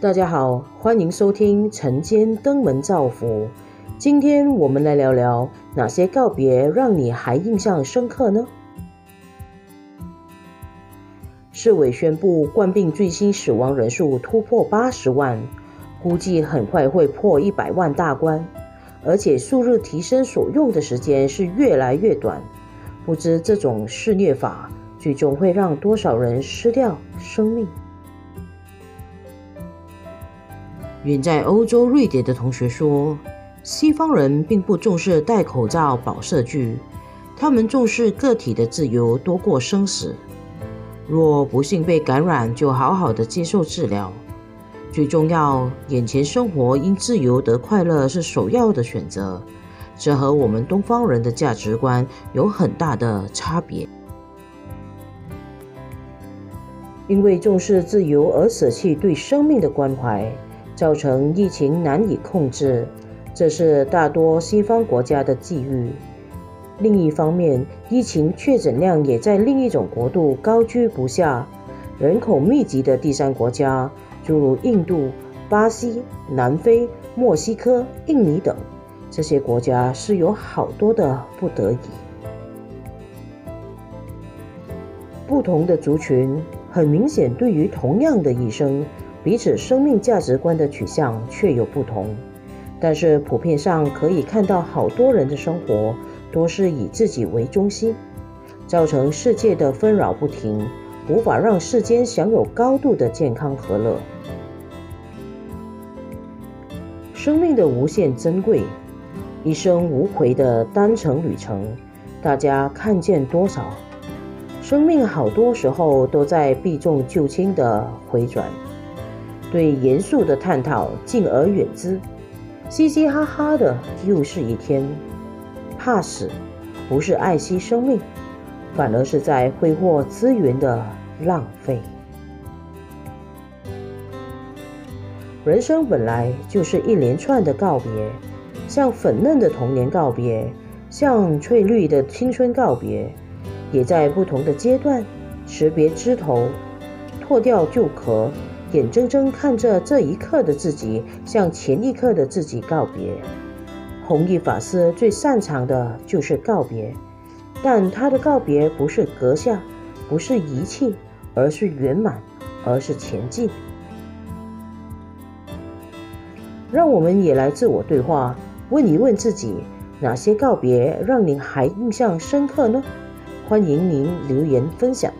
大家好，欢迎收听晨间登门造福。今天我们来聊聊哪些告别让你还印象深刻呢？市委宣布冠病最新死亡人数突破八十万，估计很快会破一百万大关，而且数日提升所用的时间是越来越短。不知这种肆虐法最终会让多少人失掉生命？远在欧洲瑞典的同学说：“西方人并不重视戴口罩、保社距，他们重视个体的自由多过生死。若不幸被感染，就好好的接受治疗。最重要，眼前生活因自由得快乐是首要的选择。这和我们东方人的价值观有很大的差别。因为重视自由而舍弃对生命的关怀。”造成疫情难以控制，这是大多西方国家的际遇。另一方面，疫情确诊量也在另一种国度高居不下。人口密集的第三国家，诸如印度、巴西、南非、墨西哥、印尼等，这些国家是有好多的不得已。不同的族群，很明显对于同样的一生。彼此生命价值观的取向却有不同，但是普遍上可以看到，好多人的生活多是以自己为中心，造成世界的纷扰不停，无法让世间享有高度的健康和乐。生命的无限珍贵，一生无悔的单程旅程，大家看见多少？生命好多时候都在避重就轻的回转。对严肃的探讨敬而远之，嘻嘻哈哈的又是一天。怕死，不是爱惜生命，反而是在挥霍资源的浪费。人生本来就是一连串的告别，像粉嫩的童年告别，像翠绿的青春告别，也在不同的阶段识别枝头，脱掉旧壳。眼睁睁看着这一刻的自己向前一刻的自己告别。弘一法师最擅长的就是告别，但他的告别不是阁下，不是遗弃，而是圆满，而是前进。让我们也来自我对话，问一问自己：哪些告别让您还印象深刻呢？欢迎您留言分享。